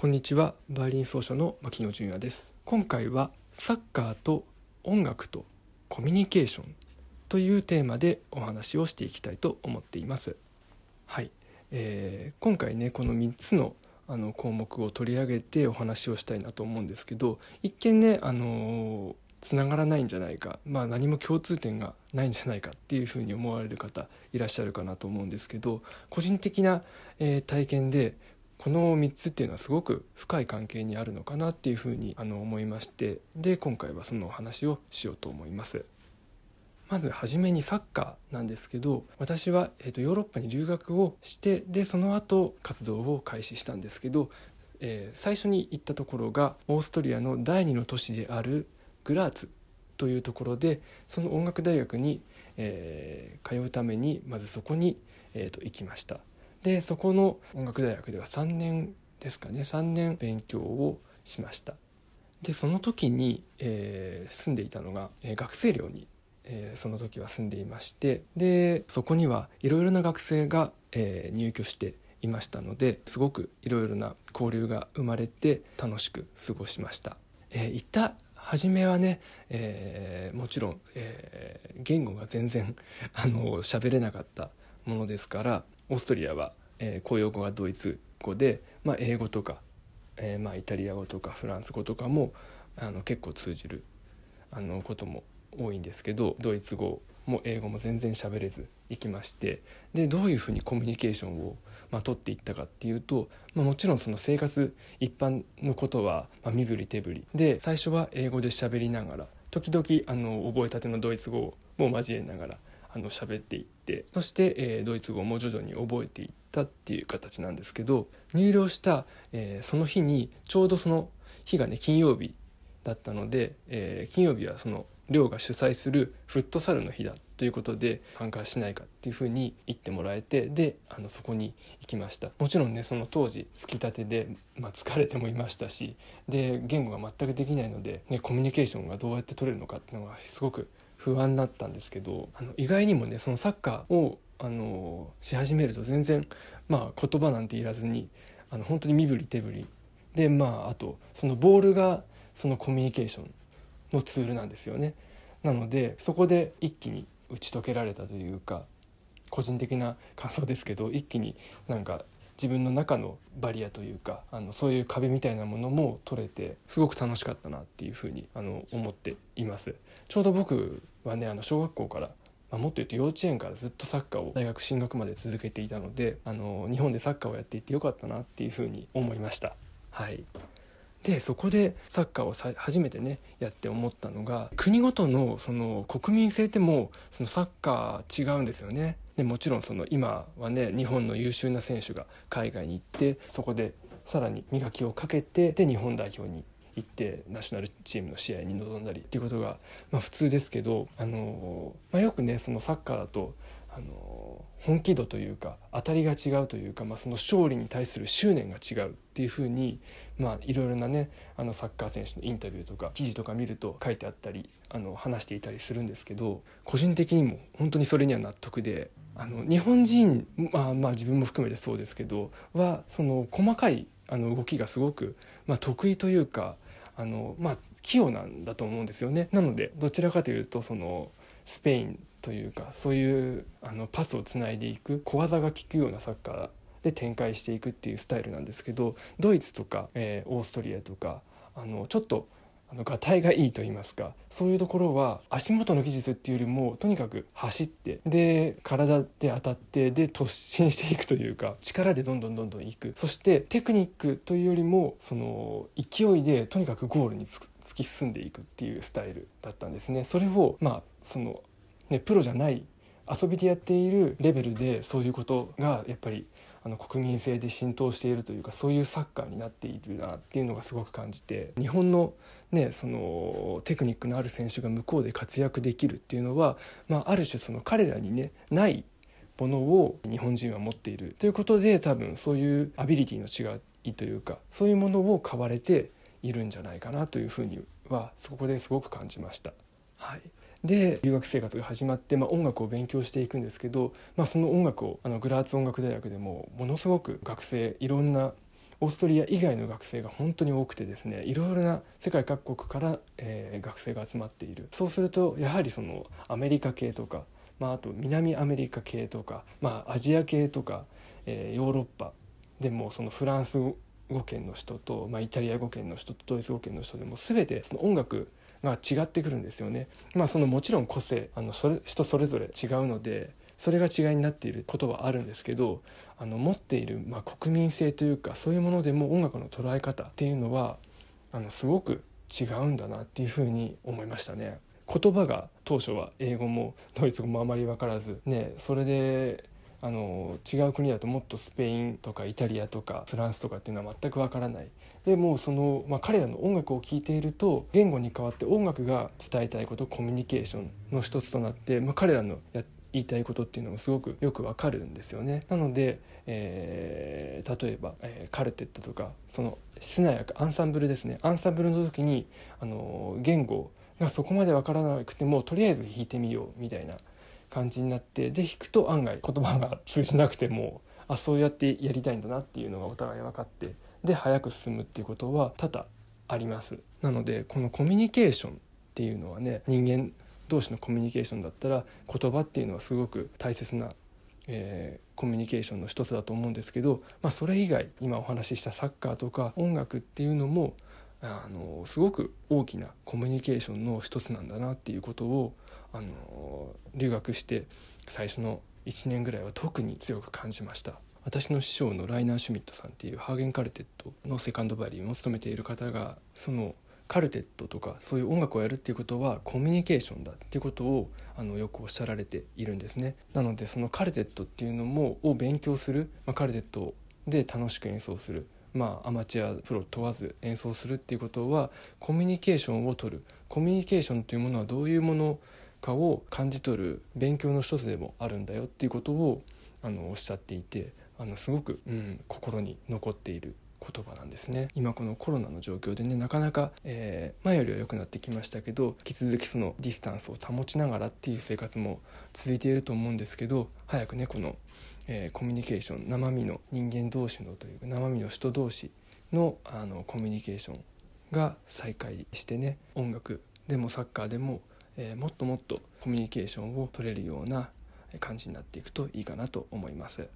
こんにちは。バイオリン奏者の牧野純也です。今回はサッカーと音楽とコミュニケーションというテーマでお話をしていきたいと思っています。はい、えー、今回ねこの3つのあの項目を取り上げてお話をしたいなと思うんですけど一見ねあのつながらないんじゃないか、まあ、何も共通点がないんじゃないかっていうふうに思われる方いらっしゃるかなと思うんですけど個人的な、えー、体験でこの3つっていうのはすごく深い関係にあるのかなっていうふうにあの思いましてで今回はそのお話をしようと思います。まず初めにサッカーなんですけど私は、えーと、ヨーロッパに留学をしてでその後活動を開始したんですけど、えー、最初に行ったところがオーストリアの第二の都市であるグラーツというところでその音楽大学に、えー、通うためにまずそこに、えーと行きました。でそこの音楽大学では3年ですかね。3年勉強をしました。でその時に、えー、住んでいたのが、えー、学生寮に、えー、その時は住んでいましてでそこにはいろいろな学生が、え入居していましたのですごくいろいろな交流が生まれて楽しく過ごしました、えー、行った初めはね、えー、もちろん、えー、言語が全然あの喋れなかったものですからオーストリアは、えー、公用語がドイツ語で、まあ、英語とか、えーまあ、イタリア語とかフランス語とかもあの結構通じるあのことも多いんですけどドイツ語も英語も全然喋れず行きましてでどういうふうにコミュニケーションを、まあ、取っていったかっていうと、まあ、もちろんその生活一般のことは、まあ、身振り手振り。で最初は英語で喋りながら時々あの覚えたてのドイツ語も交えながらあの喋っていってそして、えー、ドイツ語も徐々に覚えていったっていう形なんですけど入寮した、えー、その日にちょうどその日がね金曜日だったので、えー、金曜日はその寮が主催するフットサルの日だということで参加しないかっていうふうに言ってもらえてであのそこに行きました。もちろんねその当時つきたてで、まあ、疲れてもいましたしで言語が全くできないので、ね、コミュニケーションがどうやって取れるのかっていうのがすごく不安だったんですけどあの意外にもねそのサッカーをあのし始めると全然まあ言葉なんて言わずにあの本当に身振り手振りでまああとそのボールがそのコミュニケーションのツールなんですよね。なのでそこで一気に打ち解けられたというか個人的な感想ですけど一気になんか自分の中のバリアというかあのそういう壁みたいなものも取れてすごく楽しかったなっていうふうにあの思っています。ちょうど僕はねあの小学校からまあ、もっと言うと幼稚園からずっとサッカーを大学進学まで続けていたのであの日本でサッカーをやっていてよかったなっていうふうに思いました。はい。でそこでサッカーをさ初めてねやって思ったのが国ごとのその国民性ってもそのサッカー違うんですよね。でもちろんその今はね日本の優秀な選手が海外に行ってそこでさらに磨きをかけてで日本代表に行ってナショナルチームの試合に臨んだりっていうことが、まあ、普通ですけど、あのまあ、よくねそのサッカーだと、あの本気度というか当たりが違うというか、まあ、その勝利に対する執念が違うっていうふうに、まあ、いろいろなねあのサッカー選手のインタビューとか記事とか見ると書いてあったりあの話していたりするんですけど個人的にも本当にそれには納得であの日本人、まあ、まあ自分も含めてそうですけどはその細かいあの動きがすごく、まあ、得意というかあの、まあ、器用なんだと思うんですよね。なのでどちらかというとそのスペインというかそういうあのパスをつないでいく小技が効くようなサッカーで展開していくっていうスタイルなんですけどドイツとか、えー、オーストリアとかあのちょっとあのがたいがいいと言いますかそういうところは足元の技術っていうよりもとにかく走ってで体で当たってで突進していくというか力でどんどんどんどんいくそしてテクニックというよりもその勢いでとにかくゴールに突き進んでいくっていうスタイルだったんですね。それをまあそのねプロじゃない遊びでやっているレベルでそういうことがやっぱりあの国民性で浸透しているというかそういうサッカーになっているなっていうのがすごく感じて日本の,、ね、そのテクニックのある選手が向こうで活躍できるっていうのは、まあ、ある種その彼らにねないものを日本人は持っているということで多分そういうアビリティの違いというかそういうものを買われているんじゃないかなというふうにはそこですごく感じました。はいで留学生活が始まって、まあ、音楽を勉強していくんですけど、まあ、その音楽をあのグラーツ音楽大学でもものすごく学生いろんなオーストリア以外の学生が本当に多くてですねいろいろな世界各国から、えー、学生が集まっている。そうするとやはりそのアメリカ系とか、まあ、あと南アメリカ系とか、まあ、アジア系とか、えー、ヨーロッパでもそのフランス語圏の人と、まあ、イタリア語圏の人とドイツ語圏の人でも全てその音楽が違ってくるんですよね。まあ、そのもちろん個性あのそれ人それぞれ違うのでそれが違いになっていることはあるんですけどあの持っている、まあ、国民性というかそういうものでも音楽の捉え方っていうのはあのすごく違うんだなっていうふうに思いましたね。言葉が当初は英語もドイツ語もあまり分からず、ね、それであの違う国だともっとスペインとかイタリアとかフランスとかっていうのは全くわからないでもその、まあ、彼らの音楽を聴いていると言語に代わって音楽が伝えたいことコミュニケーションの一つとなって、まあ、彼らのや言いたいことっていうのもすごくよくわかるんですよね。なので、えー、例えば、えー、カルテットとかそのしなやかアンサンブルですねアンサンブルの時にあの言語がそこまでわからなくてもとりあえず弾いてみようみたいな感じになってで弾くと案外言葉が通じなくてもあそうやってやりたいんだなっていうのがお互い分かってで早く進むっていうことは多々あります。なのでこのコミュニケーションっていうのはね人間同士のコミュニケーションだったら言葉っていうのはすごく大切な、えー、コミュニケーションの一つだと思うんですけど、まあ、それ以外今お話ししたサッカーとか音楽っていうのもあのすごく大きなコミュニケーションの一つなんだなっていうことをあの留学して最初の1年ぐらいは特に強く感じました。私の師匠のライナー・シュミットさんっていうハーゲンカルテットのセカンドバリューを務めている方がそのカルテットとかそういう音楽をやるっていうことはコミュニケーションだっていうことをあのよくおっしゃられているんですね。なのでそのカルテットっていうのもを勉強する、まあ、カルテットで楽しく演奏するまあ、アマチュアプロ問わず演奏するっていうことはコミュニケーションをとる。コミュニケーションというものはどういうものかを感じ取る勉強の一つでもあるんだよっていうことをあのおっしゃっていてあのすごく、うん、心に残っている言葉なんですね。今このコロナの状況でねなかなか、えー、前よりは良くなってきましたけど引き続きそのディスタンスを保ちながらっていう生活も続いていると思うんですけど早くねこの、えー、コミュニケーション生身の人間同士のというか生身の人同士のあのコミュニケーションが再開してね音楽でもサッカーでもえー、もっともっとコミュニケーションを取れるような感じになっていくといいかなと思います。